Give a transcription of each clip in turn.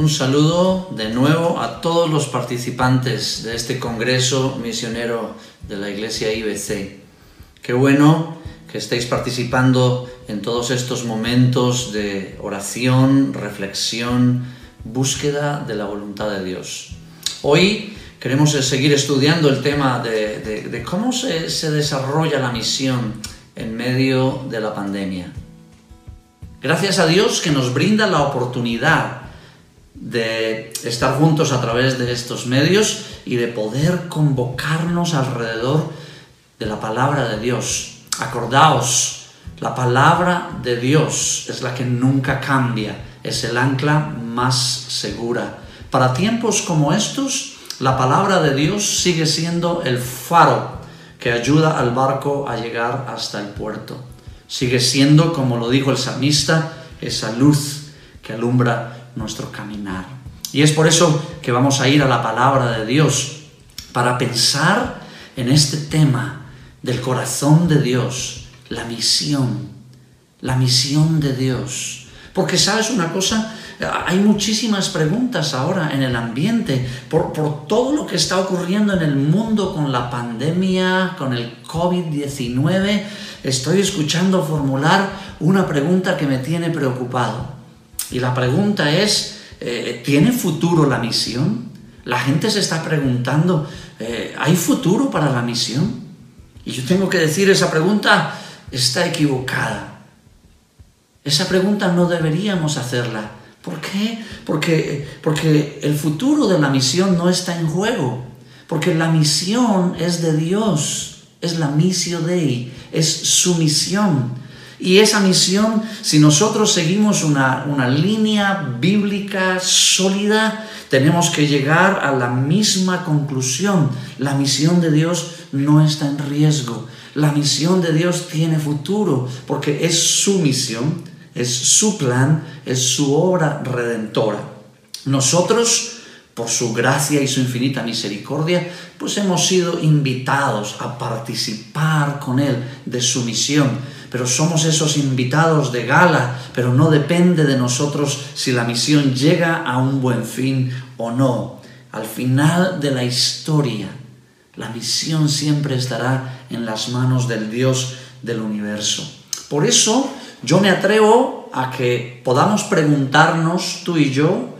Un saludo de nuevo a todos los participantes de este Congreso Misionero de la Iglesia IBC. Qué bueno que estéis participando en todos estos momentos de oración, reflexión, búsqueda de la voluntad de Dios. Hoy queremos seguir estudiando el tema de, cómo se, se desarrolla la misión en medio de la pandemia. Gracias a Dios que nos brinda la oportunidad de estar juntos a través de estos medios y de poder convocarnos alrededor de la palabra de Dios. Acordaos, la palabra de Dios es la que nunca cambia, es el ancla más segura. Para tiempos como estos, la palabra de Dios sigue siendo el faro que ayuda al barco a llegar hasta el puerto. Sigue siendo, como lo dijo el salmista, esa luz que alumbra nuestro caminar. Y es por eso que vamos a ir a la palabra de Dios para pensar en este tema del corazón de Dios, la misión, la misión de Dios. Porque sabes una cosa, hay muchísimas preguntas ahora en el ambiente por, por, todo lo que está ocurriendo en el mundo con la pandemia, con el COVID-19. Estoy escuchando formular una pregunta que me tiene preocupado. Y la pregunta es, eh, ¿tiene futuro la misión? La gente se está preguntando, eh, ¿hay futuro para la misión? Y yo tengo que decir, esa pregunta está equivocada. Esa pregunta no deberíamos hacerla. ¿Por qué? Porque, porque el futuro de la misión no está en juego. Porque la misión es de Dios, es la misión Dei, es su misión. Y esa misión, si nosotros seguimos una, línea bíblica sólida, tenemos que llegar a la misma conclusión. La misión de Dios no está en riesgo. La misión de Dios tiene futuro porque es su misión, es su plan, es su obra redentora. Nosotros, por su gracia y su infinita misericordia, pues hemos sido invitados a participar con Él de su misión pero somos esos invitados de gala, pero no depende de nosotros si la misión llega a un buen fin o no. Al final de la historia, la misión siempre estará en las manos del Dios del universo. Por eso yo me atrevo a que podamos preguntarnos tú y yo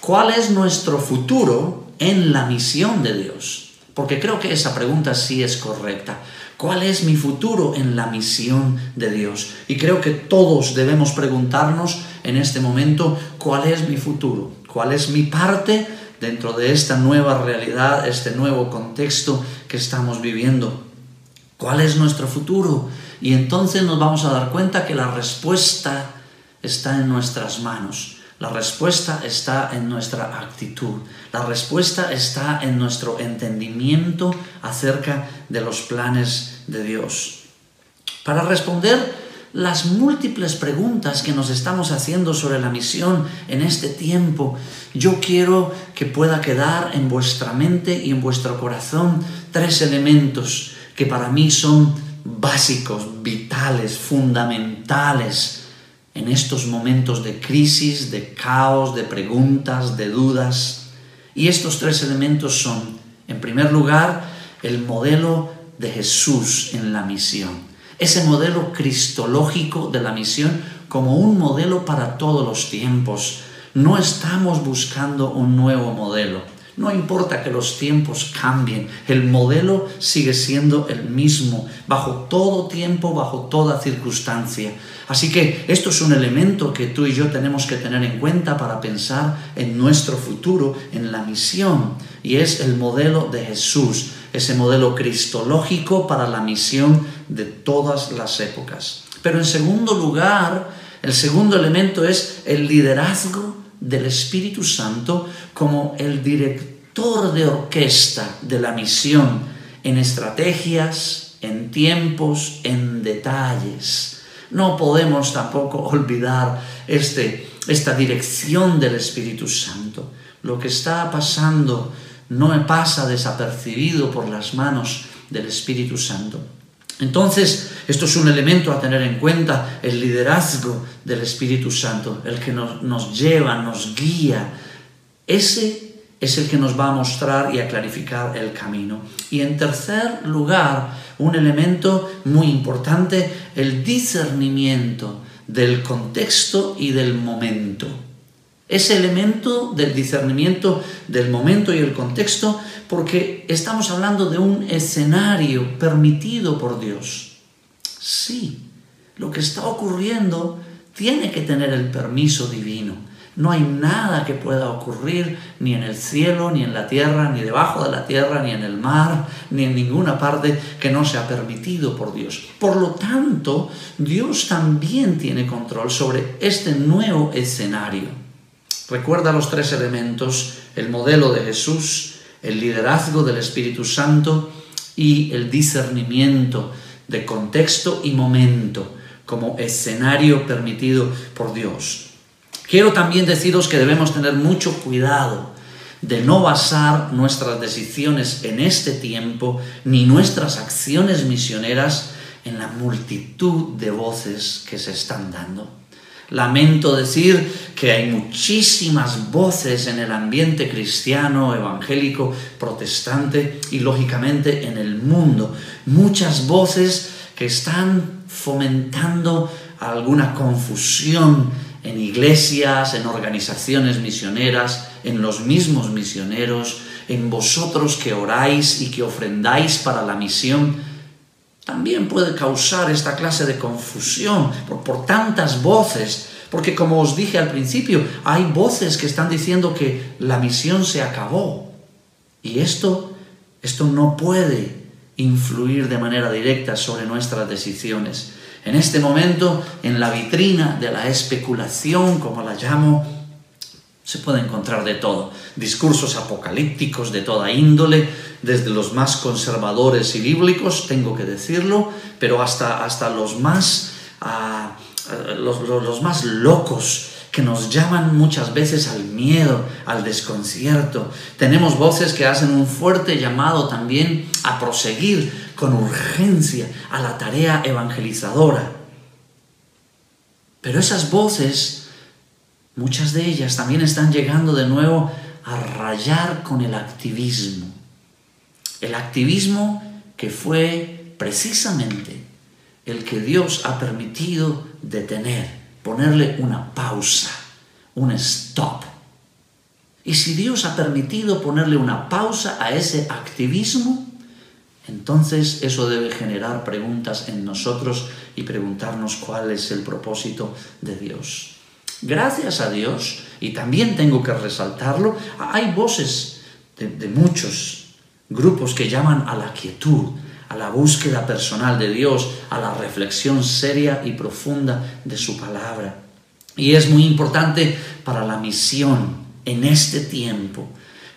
cuál es nuestro futuro en la misión de Dios. Porque creo que esa pregunta sí es correcta. ¿Cuál es mi futuro en la misión de Dios? Y creo que todos debemos preguntarnos en este momento cuál es mi futuro, cuál es mi parte dentro de esta nueva realidad, este nuevo contexto que estamos viviendo. ¿Cuál es nuestro futuro? Y entonces nos vamos a dar cuenta que la respuesta está en nuestras manos. La respuesta está en nuestra actitud. La respuesta está en nuestro entendimiento acerca de los planes de Dios. Para responder las múltiples preguntas que nos estamos haciendo sobre la misión en este tiempo, yo quiero que pueda quedar en vuestra mente y en vuestro corazón tres elementos que para mí son básicos, vitales, fundamentales en estos momentos de crisis, de caos, de preguntas, de dudas. Y estos tres elementos son, en primer lugar, el modelo de Jesús en la misión. Ese modelo cristológico de la misión como un modelo para todos los tiempos. No estamos buscando un nuevo modelo. No importa que los tiempos cambien, el modelo sigue siendo el mismo, bajo todo tiempo, bajo toda circunstancia. Así que esto es un elemento que tú y yo tenemos que tener en cuenta para pensar en nuestro futuro, en la misión, y es el modelo de Jesús, ese modelo cristológico para la misión de todas las épocas. Pero en segundo lugar, el segundo elemento es el liderazgo del Espíritu Santo como el director de orquesta de la misión en estrategias, en tiempos, en detalles. No podemos tampoco olvidar este, esta dirección del Espíritu Santo. Lo que está pasando no pasa desapercibido por las manos del Espíritu Santo. Entonces, esto es un elemento a tener en cuenta, el liderazgo del Espíritu Santo, el que nos, lleva, nos guía Ese es el que nos va a mostrar y a clarificar el camino. Y en tercer lugar, un elemento muy importante, el discernimiento del contexto y del momento. Ese elemento del discernimiento del momento y el contexto, porque estamos hablando de un escenario permitido por Dios. Sí, lo que está ocurriendo tiene que tener el permiso divino no hay nada que pueda ocurrir ni en el cielo, ni en la tierra, ni debajo de la tierra, ni en el mar, ni en ninguna parte que no sea permitido por Dios. Por lo tanto, Dios también tiene control sobre este nuevo escenario. Recuerda los tres elementos, el modelo de Jesús, el liderazgo del Espíritu Santo y el discernimiento de contexto y momento como escenario permitido por Dios. Quiero también deciros que debemos tener mucho cuidado de no basar nuestras decisiones en este tiempo ni nuestras acciones misioneras en la multitud de voces que se están dando. Lamento decir que hay muchísimas voces en el ambiente cristiano, evangélico, protestante y lógicamente en el mundo. Muchas voces que están fomentando alguna confusión en iglesias, en organizaciones misioneras, en los mismos misioneros, en vosotros que oráis y que ofrendáis para la misión, también puede causar esta clase de confusión por, tantas voces, porque como os dije al principio, hay voces que están diciendo que la misión se acabó. Y esto, esto no puede influir de manera directa sobre nuestras decisiones. En este momento, en la vitrina de la especulación, como la llamo, se puede encontrar de todo. Discursos apocalípticos de toda índole, desde los más conservadores y bíblicos, tengo que decirlo, pero hasta, hasta los, más, ah, los, los más locos que nos llaman muchas veces al miedo, al desconcierto. Tenemos voces que hacen un fuerte llamado también a proseguir con urgencia a la tarea evangelizadora. Pero esas voces, muchas de ellas también están llegando de nuevo a rayar con el activismo. El activismo que fue precisamente el que Dios ha permitido detener ponerle una pausa, un stop. Y si Dios ha permitido ponerle una pausa a ese activismo, entonces eso debe generar preguntas en nosotros y preguntarnos cuál es el propósito de Dios. Gracias a Dios, y también tengo que resaltarlo, hay voces de, muchos grupos que llaman a la quietud, a la búsqueda personal de Dios, a la reflexión seria y profunda de su palabra. Y es muy importante para la misión en este tiempo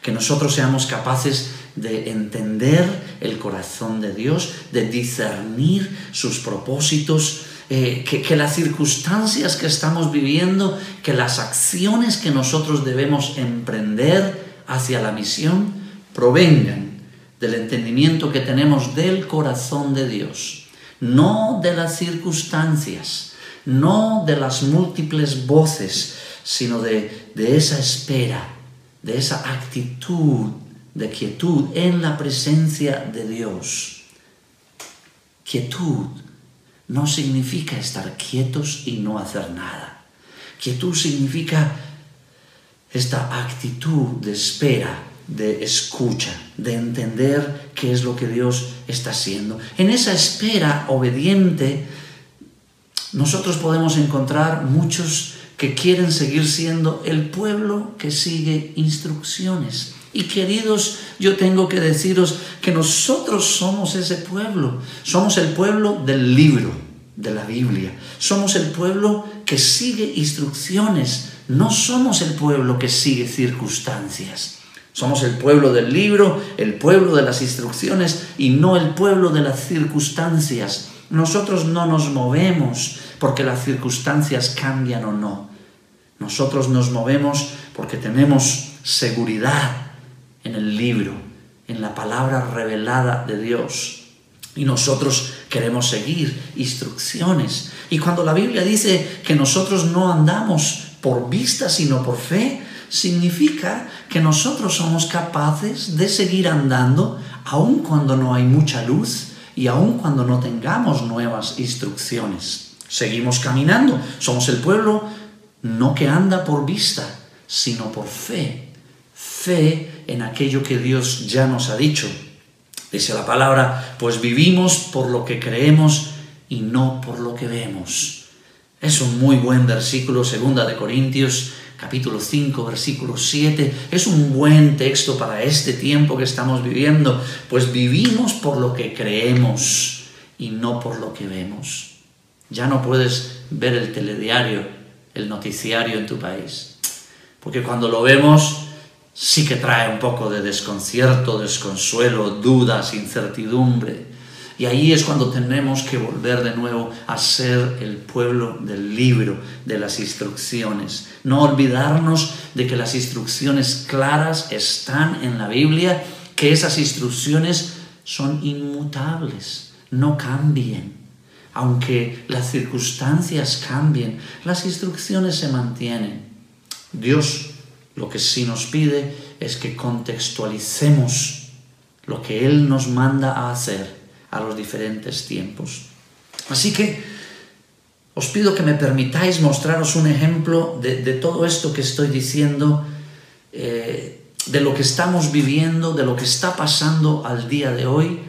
que nosotros seamos capaces de entender el corazón de Dios, de discernir sus propósitos, eh, que, que las circunstancias que estamos viviendo, que las acciones que nosotros debemos emprender hacia la misión provengan del entendimiento que tenemos del corazón de Dios, no de las circunstancias, no de las múltiples voces, sino de, de esa espera, de esa actitud de quietud en la presencia de Dios. Quietud no significa estar quietos y no hacer nada. Quietud significa esta actitud de espera, de escucha, de entender qué es lo que Dios está haciendo. En esa espera obediente, nosotros podemos encontrar muchos que quieren seguir siendo el pueblo que sigue instrucciones. Y queridos, yo tengo que deciros que nosotros somos ese pueblo. Somos el pueblo del libro de la Biblia. Somos el pueblo que sigue instrucciones. No somos el pueblo que sigue circunstancias. Somos el pueblo del libro, el pueblo de las instrucciones y no el pueblo de las circunstancias. Nosotros no nos movemos porque las circunstancias cambian o no. Nosotros nos movemos porque tenemos seguridad en el libro, en la palabra revelada de Dios. Y nosotros queremos seguir instrucciones. Y cuando la Biblia dice que nosotros no andamos por vista, sino por fe, significa que nosotros somos capaces de seguir andando aun cuando no hay mucha luz y aun cuando no tengamos nuevas instrucciones. Seguimos caminando, somos el pueblo no que anda por vista, sino por fe. Fe en aquello que Dios ya nos ha dicho. Dice la palabra, pues vivimos por lo que creemos y no por lo que vemos. Es un muy buen versículo, segunda de Corintios capítulo 5, versículo 7. Es un buen texto para este tiempo que estamos viviendo, pues vivimos por lo que creemos y no por lo que vemos. Ya no puedes ver el telediario, el noticiario en tu país, porque cuando lo vemos sí que trae un poco de desconcierto, desconsuelo, dudas, incertidumbre. Y ahí es cuando tenemos que volver de nuevo a ser el pueblo del libro, de las instrucciones. No olvidarnos de que las instrucciones claras están en la Biblia, que esas instrucciones son inmutables, no cambien. Aunque las circunstancias cambien, las instrucciones se mantienen. Dios lo que sí nos pide es que contextualicemos lo que Él nos manda a hacer a los diferentes tiempos. Así que os pido que me permitáis mostraros un ejemplo de, todo esto que estoy diciendo, eh, de lo que estamos viviendo, de lo que está pasando al día de hoy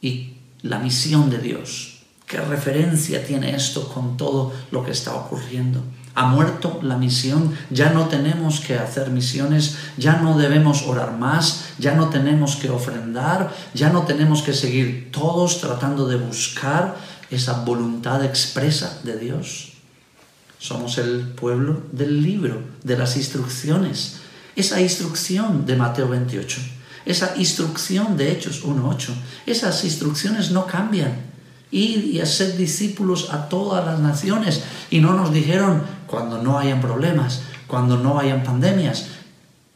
y la misión de Dios. ¿Qué referencia tiene esto con todo lo que está ocurriendo? Ha muerto la misión, ya no tenemos que hacer misiones, ya no debemos orar más, ya no tenemos que ofrendar, ya no tenemos que seguir todos tratando de buscar esa voluntad expresa de Dios. Somos el pueblo del libro, de las instrucciones. Esa instrucción de Mateo 28, esa instrucción de Hechos 1.8, esas instrucciones no cambian ir y hacer discípulos a todas las naciones. Y no nos dijeron cuando no hayan problemas, cuando no hayan pandemias.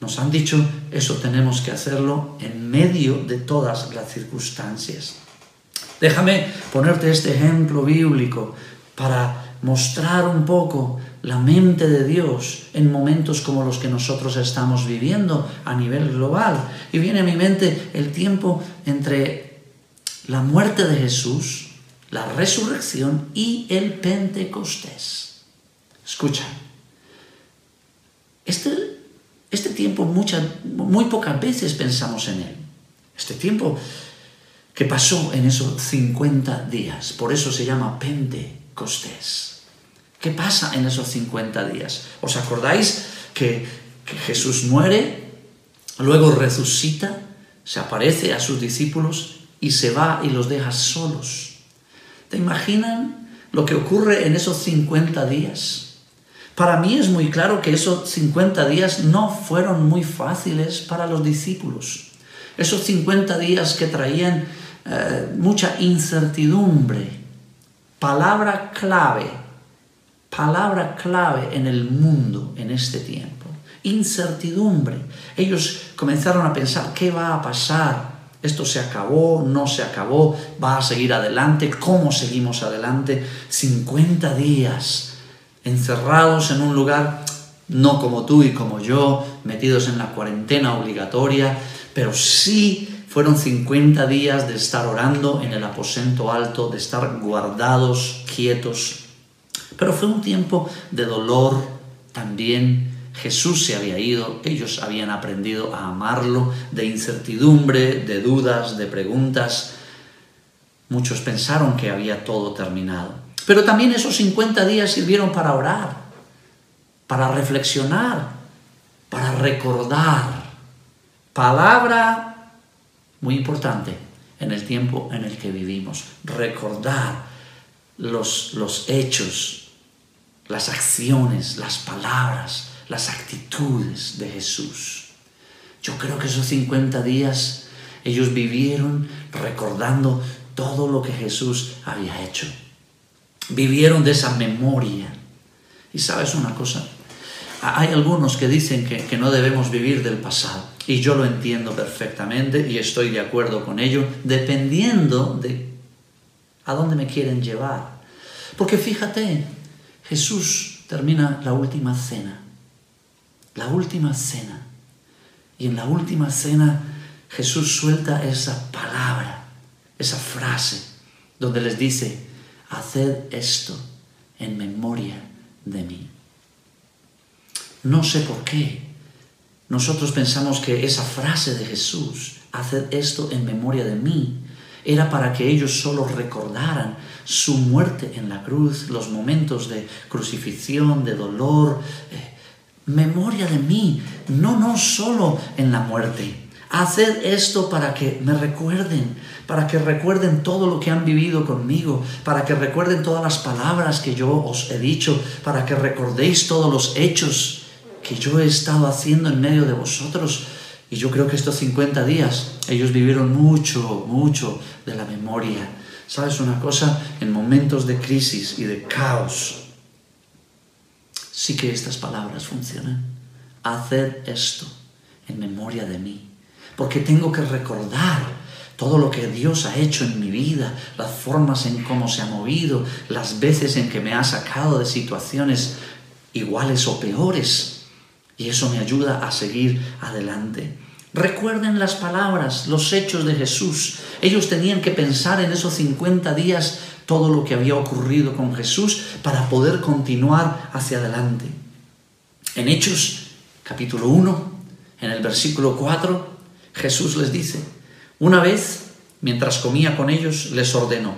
Nos han dicho, eso tenemos que hacerlo en medio de todas las circunstancias. Déjame ponerte este ejemplo bíblico para mostrar un poco la mente de Dios en momentos como los que nosotros estamos viviendo a nivel global. Y viene a mi mente el tiempo entre la muerte de Jesús la resurrección y el Pentecostés. Escucha, este, este tiempo muy pocas veces pensamos en él. Este tiempo que pasó en esos 50 días, por eso se llama Pentecostés. ¿Qué pasa en esos 50 días? ¿Os acordáis que, que Jesús muere, luego resucita, se aparece a sus discípulos y se va y los deja solos? ¿Te imaginan lo que ocurre en esos 50 días? Para mí es muy claro que esos 50 días no fueron muy fáciles para los discípulos. Esos 50 días que traían eh, mucha incertidumbre. Palabra clave, palabra clave en el mundo en este tiempo. Incertidumbre. Ellos comenzaron a pensar qué va a pasar esto se acabó, no se acabó, va a seguir adelante, ¿cómo seguimos adelante? 50 días encerrados en un lugar, no como tú y como yo, metidos en la cuarentena obligatoria, pero sí fueron 50 días de estar orando en el aposento alto, de estar guardados, quietos. Pero fue un tiempo de dolor también Jesús se había ido, ellos habían aprendido a amarlo, de incertidumbre, de dudas, de preguntas. Muchos pensaron que había todo terminado. Pero también esos 50 días sirvieron para orar, para reflexionar, para recordar. Palabra muy importante en el tiempo en el que vivimos. Recordar los, los hechos, las acciones, las palabras las actitudes de Jesús. Yo creo que esos 50 días ellos vivieron recordando todo lo que Jesús había hecho. Vivieron de esa memoria. Y sabes una cosa, hay algunos que dicen que, que, no debemos vivir del pasado. Y yo lo entiendo perfectamente y estoy de acuerdo con ello, dependiendo de a dónde me quieren llevar. Porque fíjate, Jesús termina la última cena la última cena. Y en la última cena Jesús suelta esa palabra, esa frase, donde les dice, haced esto en memoria de mí. No sé por qué. Nosotros pensamos que esa frase de Jesús, haced esto en memoria de mí, era para que ellos solo recordaran su muerte en la cruz, los momentos de crucifixión, de dolor. Eh, memoria de mí, no, no solo en la muerte. Haced esto para que me recuerden, para que recuerden todo lo que han vivido conmigo, para que recuerden todas las palabras que yo os he dicho, para que recordéis todos los hechos que yo he estado haciendo en medio de vosotros. Y yo creo que estos 50 días ellos vivieron mucho, mucho de la memoria. ¿Sabes una cosa? En momentos de crisis y de caos, sí que estas palabras funcionan. Haced esto en memoria de mí. Porque tengo que recordar todo lo que Dios ha hecho en mi vida, las formas en cómo se ha movido, las veces en que me ha sacado de situaciones iguales o peores y eso me ayuda a seguir adelante. Recuerden las palabras, los hechos de Jesús. Ellos tenían que pensar en esos 50 días todo lo que había ocurrido con Jesús para poder continuar hacia adelante. En Hechos capítulo 1, en el versículo 4, Jesús les dice, una vez, mientras comía con ellos, les ordenó,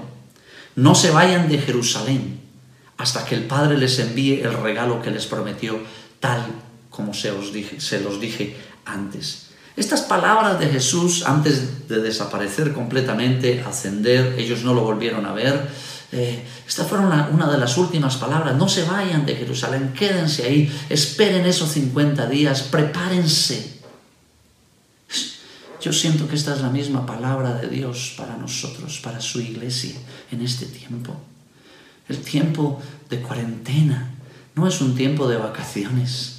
no se vayan de Jerusalén hasta que el Padre les envíe el regalo que les prometió, tal como se, os dije, se los dije antes. Estas palabras de Jesús, antes de desaparecer completamente, ascender, ellos no lo volvieron a ver. Eh, estas fueron una, de las últimas palabras. No se vayan de Jerusalén, quédense ahí, esperen esos 50 días, prepárense. Yo siento que esta es la misma palabra de Dios para nosotros, para su iglesia en este tiempo. El tiempo de cuarentena no es un tiempo de vacaciones.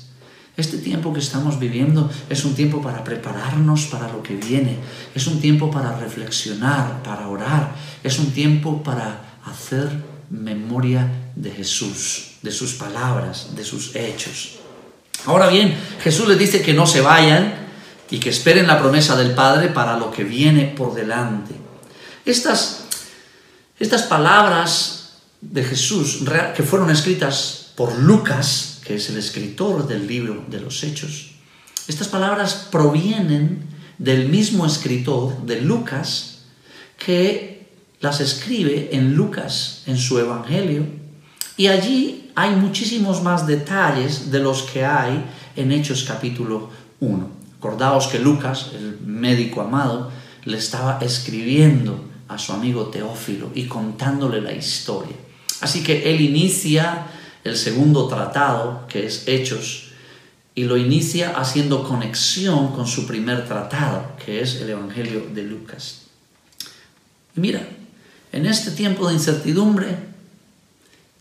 Este tiempo que estamos viviendo es un tiempo para prepararnos para lo que viene, es un tiempo para reflexionar, para orar, es un tiempo para hacer memoria de Jesús, de sus palabras, de sus hechos. Ahora bien, Jesús les dice que no se vayan y que esperen la promesa del Padre para lo que viene por delante. Estas, estas palabras de Jesús que fueron escritas por Lucas, que es el escritor del libro de los Hechos, estas palabras provienen del mismo escritor de Lucas que las escribe en Lucas, en su Evangelio, y allí hay muchísimos más detalles de los que hay en Hechos capítulo 1. Acordaos que Lucas, el médico amado, le estaba escribiendo a su amigo Teófilo y contándole la historia. Así que él inicia el segundo tratado, que es Hechos, y lo inicia haciendo conexión con su primer tratado, que es el Evangelio de Lucas. Mira, en este tiempo de incertidumbre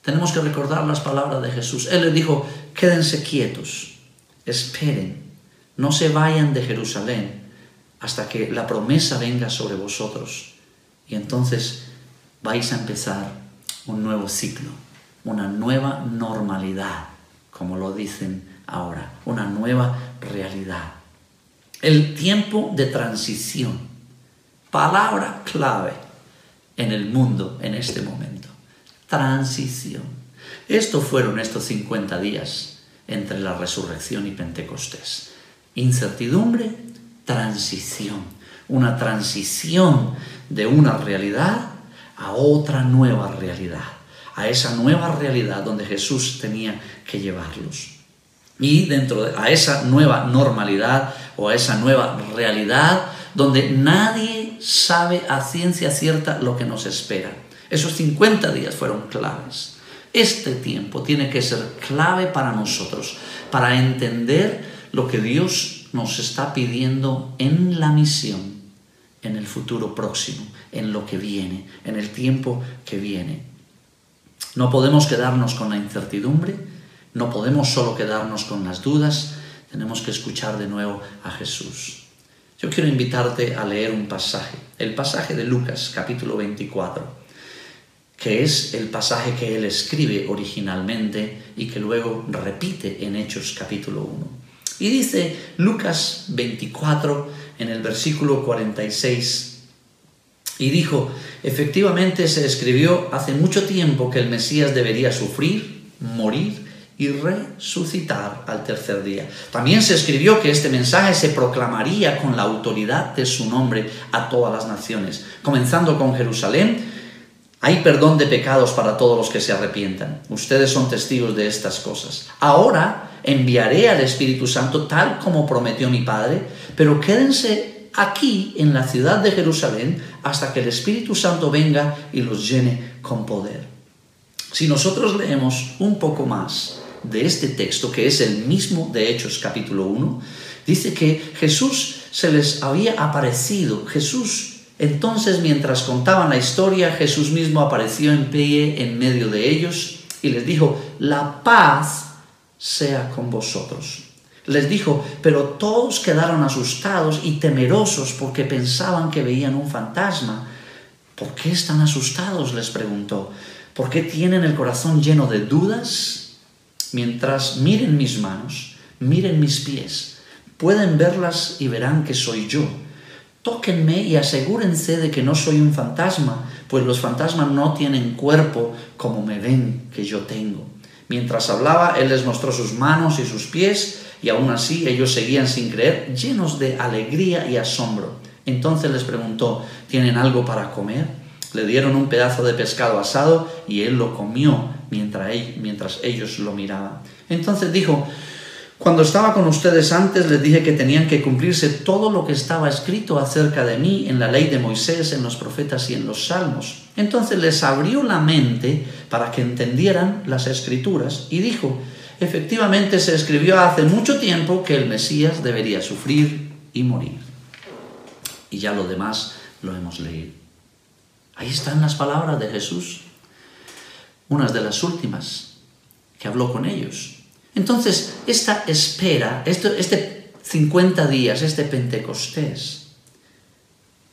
tenemos que recordar las palabras de Jesús. Él le dijo, quédense quietos, esperen, no se vayan de Jerusalén hasta que la promesa venga sobre vosotros. Y entonces vais a empezar un nuevo ciclo una nueva normalidad, como lo dicen ahora, una nueva realidad. El tiempo de transición, palabra clave en el mundo en este momento. Transición. Esto fueron estos 50 días entre la resurrección y Pentecostés. Incertidumbre, transición. Una transición de una realidad a otra nueva realidad a esa nueva realidad donde Jesús tenía que llevarlos. Y dentro de a esa nueva normalidad o a esa nueva realidad donde nadie sabe a ciencia cierta lo que nos espera. Esos 50 días fueron claves. Este tiempo tiene que ser clave para nosotros, para entender lo que Dios nos está pidiendo en la misión, en el futuro próximo, en lo que viene, en el tiempo que viene. No podemos quedarnos con la incertidumbre, no podemos solo quedarnos con las dudas, tenemos que escuchar de nuevo a Jesús. Yo quiero invitarte a leer un pasaje, el pasaje de Lucas capítulo 24, que es el pasaje que él escribe originalmente y que luego repite en Hechos capítulo 1. Y dice Lucas 24 en el versículo 46, y dijo, efectivamente se escribió hace mucho tiempo que el Mesías debería sufrir, morir y resucitar al tercer día. También se escribió que este mensaje se proclamaría con la autoridad de su nombre a todas las naciones, comenzando con Jerusalén. Hay perdón de pecados para todos los que se arrepientan. Ustedes son testigos de estas cosas. Ahora enviaré al Espíritu Santo tal como prometió mi Padre, pero quédense aquí en la ciudad de Jerusalén hasta que el Espíritu Santo venga y los llene con poder. Si nosotros leemos un poco más de este texto, que es el mismo de Hechos capítulo 1, dice que Jesús se les había aparecido. Jesús, entonces mientras contaban la historia, Jesús mismo apareció en pie en medio de ellos y les dijo, la paz sea con vosotros. Les dijo, pero todos quedaron asustados y temerosos porque pensaban que veían un fantasma. ¿Por qué están asustados? les preguntó. ¿Por qué tienen el corazón lleno de dudas? Mientras miren mis manos, miren mis pies, pueden verlas y verán que soy yo. Tóquenme y asegúrense de que no soy un fantasma, pues los fantasmas no tienen cuerpo como me ven que yo tengo. Mientras hablaba, él les mostró sus manos y sus pies, y aún así ellos seguían sin creer, llenos de alegría y asombro. Entonces les preguntó, ¿tienen algo para comer? Le dieron un pedazo de pescado asado y él lo comió mientras, ellos lo miraban. Entonces dijo, cuando estaba con ustedes antes les dije que tenían que cumplirse todo lo que estaba escrito acerca de mí en la ley de Moisés, en los profetas y en los salmos. Entonces les abrió la mente para que entendieran las escrituras y dijo, efectivamente se escribió hace mucho tiempo que el Mesías debería sufrir y morir. Y ya lo demás lo hemos leído. Ahí están las palabras de Jesús unas de las últimas que habló con ellos. Entonces, esta espera, este 50 días, este Pentecostés,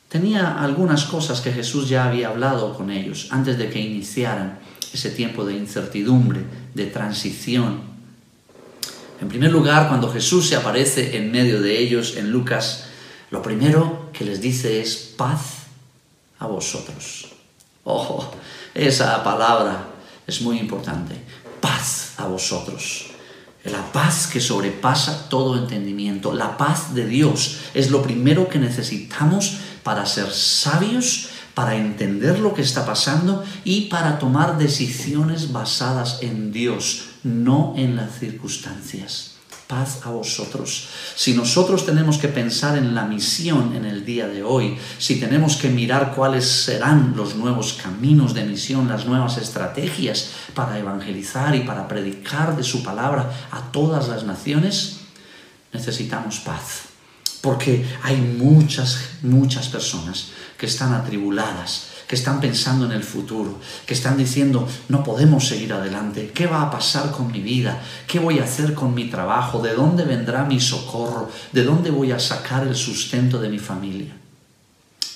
tenía algunas cosas que Jesús ya había hablado con ellos antes de que iniciaran ese tiempo de incertidumbre, de transición. En primer lugar, cuando Jesús se aparece en medio de ellos en Lucas, lo primero que les dice es paz a vosotros. Oh, esa palabra es muy importante. Paz a vosotros. La paz que sobrepasa todo entendimiento. La paz de Dios es lo primero que necesitamos para ser sabios, para entender lo que está pasando y para tomar decisiones basadas en Dios, no en las circunstancias paz a vosotros. Si nosotros tenemos que pensar en la misión en el día de hoy, si tenemos que mirar cuáles serán los nuevos caminos de misión, las nuevas estrategias para evangelizar y para predicar de su palabra a todas las naciones, necesitamos paz. Porque hay muchas, muchas personas que están atribuladas, que están pensando en el futuro, que están diciendo, no podemos seguir adelante, ¿qué va a pasar con mi vida? ¿Qué voy a hacer con mi trabajo? ¿De dónde vendrá mi socorro? ¿De dónde voy a sacar el sustento de mi familia?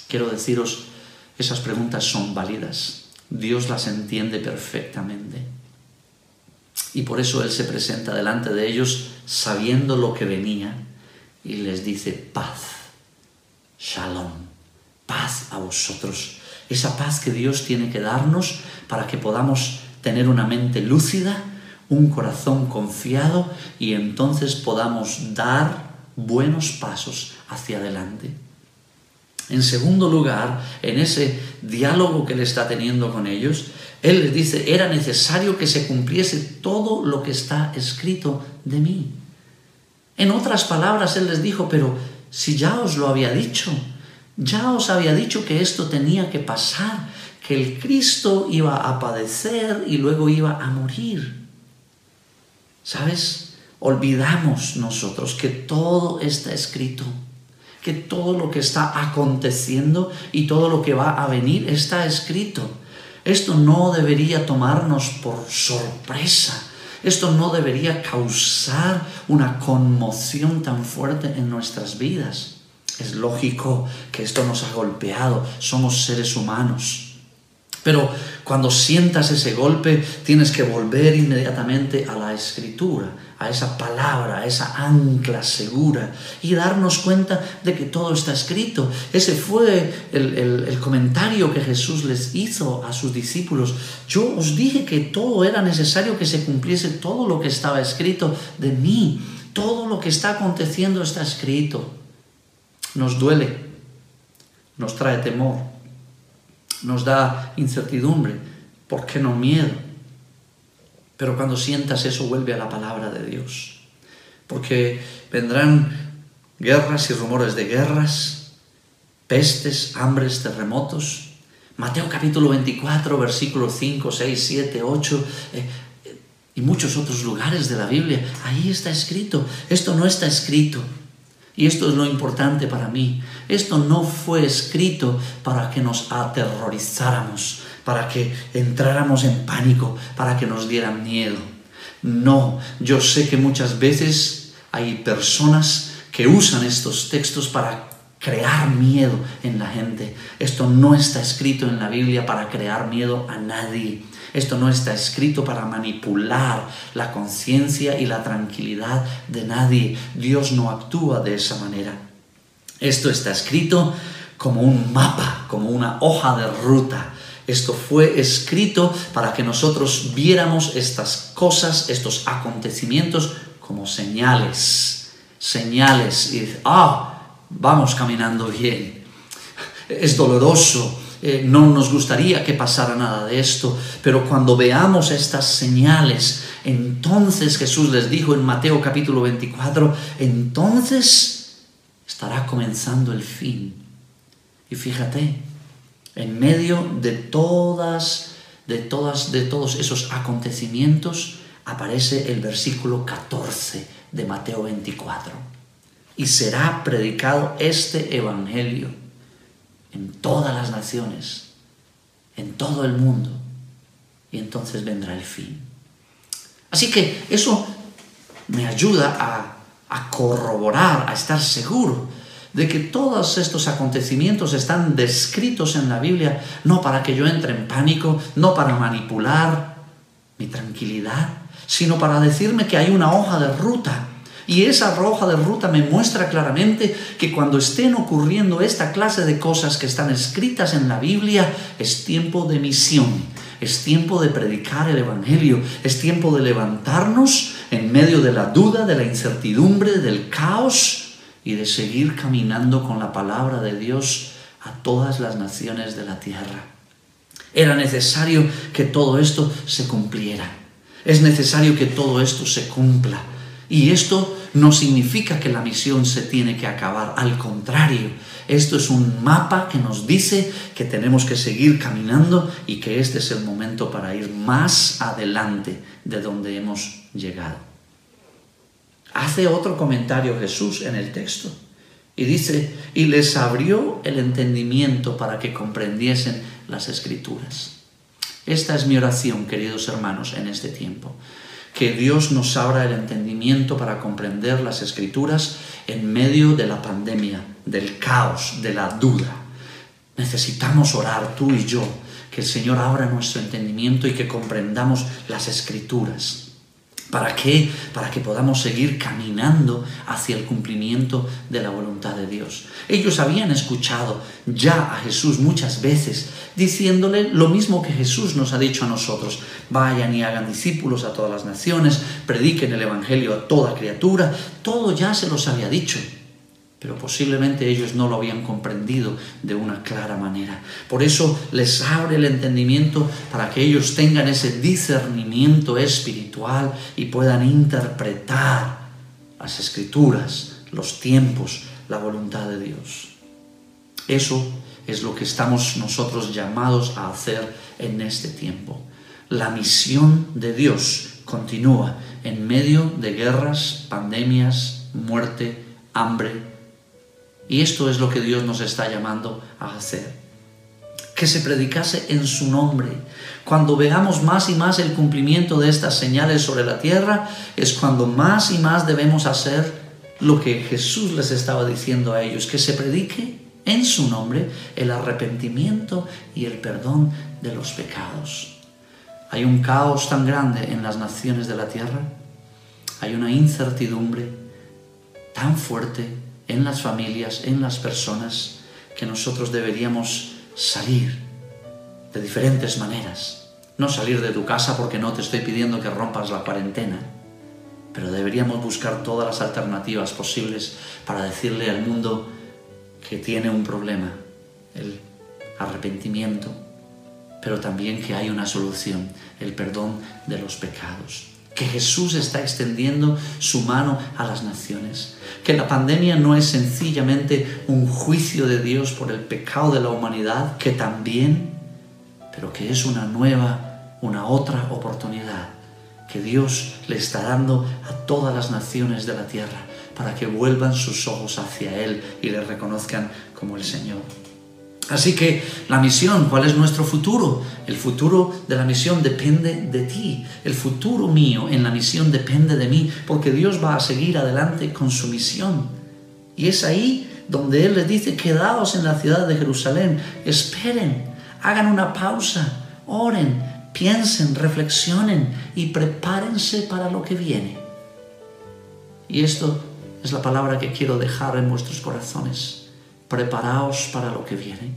Quiero deciros, esas preguntas son válidas. Dios las entiende perfectamente. Y por eso Él se presenta delante de ellos sabiendo lo que venía y les dice paz, shalom, paz a vosotros esa paz que Dios tiene que darnos para que podamos tener una mente lúcida, un corazón confiado y entonces podamos dar buenos pasos hacia adelante. En segundo lugar, en ese diálogo que él está teniendo con ellos, él les dice, era necesario que se cumpliese todo lo que está escrito de mí. En otras palabras, él les dijo, pero si ya os lo había dicho, ya os había dicho que esto tenía que pasar, que el Cristo iba a padecer y luego iba a morir. ¿Sabes? Olvidamos nosotros que todo está escrito, que todo lo que está aconteciendo y todo lo que va a venir está escrito. Esto no debería tomarnos por sorpresa. Esto no debería causar una conmoción tan fuerte en nuestras vidas. Es lógico que esto nos ha golpeado, somos seres humanos. Pero Cuando sientas ese golpe, tienes que volver inmediatamente a la escritura, a esa palabra, a esa ancla segura y darnos cuenta de que todo está escrito. Ese fue el, comentario que Jesús les hizo a sus discípulos. Yo os dije que todo era necesario que se cumpliese todo lo que estaba escrito de mí. Todo lo que está aconteciendo está escrito. Nos duele, nos trae temor, nos da incertidumbre, ¿por qué no miedo? Pero cuando sientas eso, vuelve a la palabra de Dios. Porque vendrán guerras y rumores de guerras, pestes, hambres, terremotos. Mateo capítulo 24, versículos 5, 6, 7, 8 y muchos otros lugares de la Biblia. Ahí está escrito. Esto no está escrito y esto es lo importante para mí. Esto no fue escrito para que nos aterrorizáramos, para que entráramos en pánico, para que nos dieran miedo. No, yo sé que muchas veces hay personas que usan estos textos para crear miedo en la gente. Esto no está escrito en la Biblia para crear miedo a nadie. Esto no está escrito para manipular la conciencia y la tranquilidad de nadie. Dios no actúa de esa manera. Esto está escrito como un mapa, como una hoja de ruta. Esto fue escrito para que nosotros viéramos estas cosas, estos acontecimientos como señales. Señales. Y ah, vamos caminando bien. Es doloroso, eh, no nos gustaría que pasara nada de esto, pero cuando veamos estas señales, entonces Jesús les dijo en Mateo capítulo 24, entonces estará comenzando el fin. Y fíjate, en medio de todas, de todas, de todos esos acontecimientos, aparece el versículo 14 de Mateo 24. Y será predicado este evangelio en todas las naciones, en todo el mundo, y entonces vendrá el fin. Así que eso me ayuda a, corroborar, a estar seguro de que todos estos acontecimientos están descritos en la Biblia, no para que yo entre en pánico, no para manipular mi tranquilidad, sino para decirme que hay una hoja de ruta y esa roja de ruta me muestra claramente que cuando estén ocurriendo esta clase de cosas que están escritas en la Biblia, es tiempo de misión, es tiempo de predicar el Evangelio, es tiempo de levantarnos en medio de la duda, de la incertidumbre, del caos y de seguir caminando con la palabra de Dios a todas las naciones de la tierra. Era necesario que todo esto se cumpliera. Es necesario que todo esto se cumpla. Y esto no significa que la misión se tiene que acabar, al contrario, esto es un mapa que nos dice que tenemos que seguir caminando y que este es el momento para ir más adelante de donde hemos llegado. Hace otro comentario Jesús en el texto y dice, y les abrió el entendimiento para que comprendiesen las escrituras. Esta es mi oración, queridos hermanos, en este tiempo que Dios nos abra el entendimiento para comprender las escrituras en medio de la pandemia, del caos, de la duda. Necesitamos orar tú y yo, que el Señor abra nuestro entendimiento y que comprendamos las escrituras. ¿Para qué? Para que podamos seguir caminando hacia el cumplimiento de la voluntad de Dios. Ellos habían escuchado ya a Jesús muchas veces diciéndole lo mismo que Jesús nos ha dicho a nosotros. Vayan y hagan discípulos a todas las naciones, prediquen el Evangelio a toda criatura. Todo ya se los había dicho pero posiblemente ellos no lo habían comprendido de una clara manera. Por eso les abre el entendimiento para que ellos tengan ese discernimiento espiritual y puedan interpretar las escrituras, los tiempos, la voluntad de Dios. Eso es lo que estamos nosotros llamados a hacer en este tiempo. La misión de Dios continúa en medio de guerras, pandemias, muerte, hambre, y esto es lo que Dios nos está llamando a hacer. Que se predicase en su nombre. Cuando veamos más y más el cumplimiento de estas señales sobre la tierra, es cuando más y más debemos hacer lo que Jesús les estaba diciendo a ellos, que se predique en su nombre el arrepentimiento y el perdón de los pecados. Hay un caos tan grande en las naciones de la tierra, hay una incertidumbre tan fuerte en las familias, en las personas, que nosotros deberíamos salir de diferentes maneras. No salir de tu casa porque no te estoy pidiendo que rompas la cuarentena, pero deberíamos buscar todas las alternativas posibles para decirle al mundo que tiene un problema, el arrepentimiento, pero también que hay una solución, el perdón de los pecados que Jesús está extendiendo su mano a las naciones, que la pandemia no es sencillamente un juicio de Dios por el pecado de la humanidad, que también, pero que es una nueva, una otra oportunidad que Dios le está dando a todas las naciones de la tierra para que vuelvan sus ojos hacia Él y le reconozcan como el Señor. Así que la misión, ¿cuál es nuestro futuro? El futuro de la misión depende de ti. El futuro mío en la misión depende de mí, porque Dios va a seguir adelante con su misión. Y es ahí donde Él les dice, quedaos en la ciudad de Jerusalén, esperen, hagan una pausa, oren, piensen, reflexionen y prepárense para lo que viene. Y esto es la palabra que quiero dejar en vuestros corazones preparaos para lo que viene.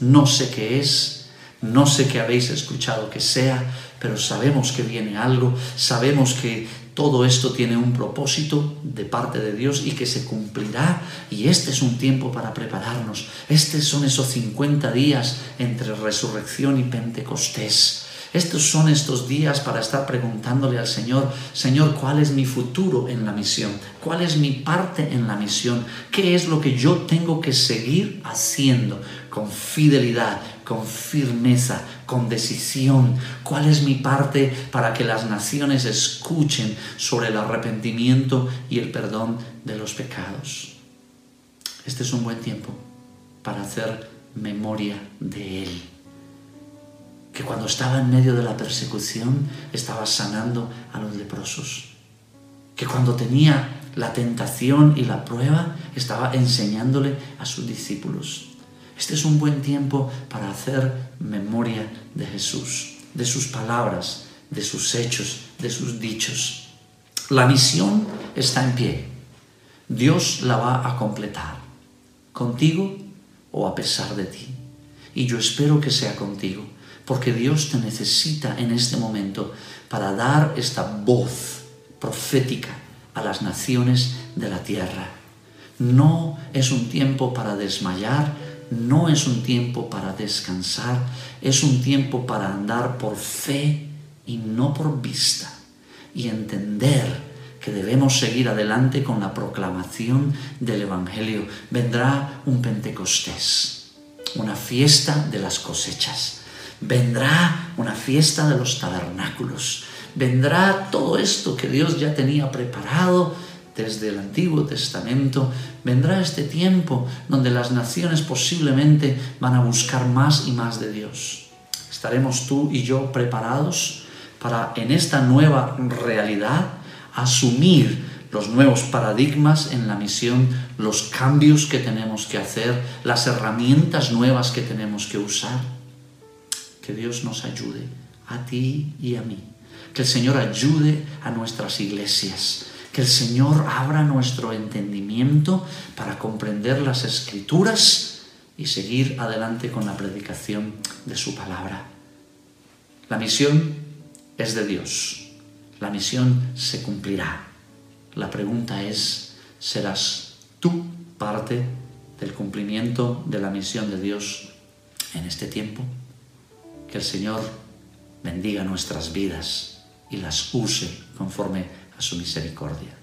No sé qué es, no sé qué habéis escuchado que sea, pero sabemos que viene algo, sabemos que todo esto tiene un propósito de parte de Dios y que se cumplirá. Y este es un tiempo para prepararnos. Estos son esos 50 días entre resurrección y Pentecostés estos son estos días para estar preguntándole al Señor, Señor, ¿cuál es mi futuro en la misión? ¿Cuál es mi parte en la misión? ¿Qué es lo que yo tengo que seguir haciendo con fidelidad, con firmeza, con decisión? ¿Cuál es mi parte para que las naciones escuchen sobre el arrepentimiento y el perdón de los pecados? Este es un buen tiempo para hacer memoria de Él cuando estaba en medio de la persecución estaba sanando a los leprosos, que cuando tenía la tentación y la prueba estaba enseñándole a sus discípulos. Este es un buen tiempo para hacer memoria de Jesús, de sus palabras, de sus hechos, de sus dichos. La misión está en pie. Dios la va a completar, contigo o a pesar de ti. Y yo espero que sea contigo porque Dios te necesita en este momento para dar esta voz profética a las naciones de la tierra. No es un tiempo para desmayar, no es un tiempo para descansar, es un tiempo para andar por fe y no por vista y entender que debemos seguir adelante con la proclamación del Evangelio. Vendrá un Pentecostés, una fiesta de las cosechas vendrá una fiesta de los tabernáculos, vendrá todo esto que Dios ya tenía preparado desde el Antiguo Testamento, vendrá este tiempo donde las naciones posiblemente van a buscar más y más de Dios. ¿Estaremos tú y yo preparados para en esta nueva realidad asumir los nuevos paradigmas en la misión, los cambios que tenemos que hacer, las herramientas nuevas que tenemos que usar? Que Dios nos ayude a ti y a mí. Que el Señor ayude a nuestras iglesias. Que el Señor abra nuestro entendimiento para comprender las escrituras y seguir adelante con la predicación de su palabra. La misión es de Dios. La misión se cumplirá. La pregunta es, ¿serás tú parte del cumplimiento de la misión de Dios en este tiempo? Que el Señor bendiga nuestras vidas y las use conforme a su misericordia.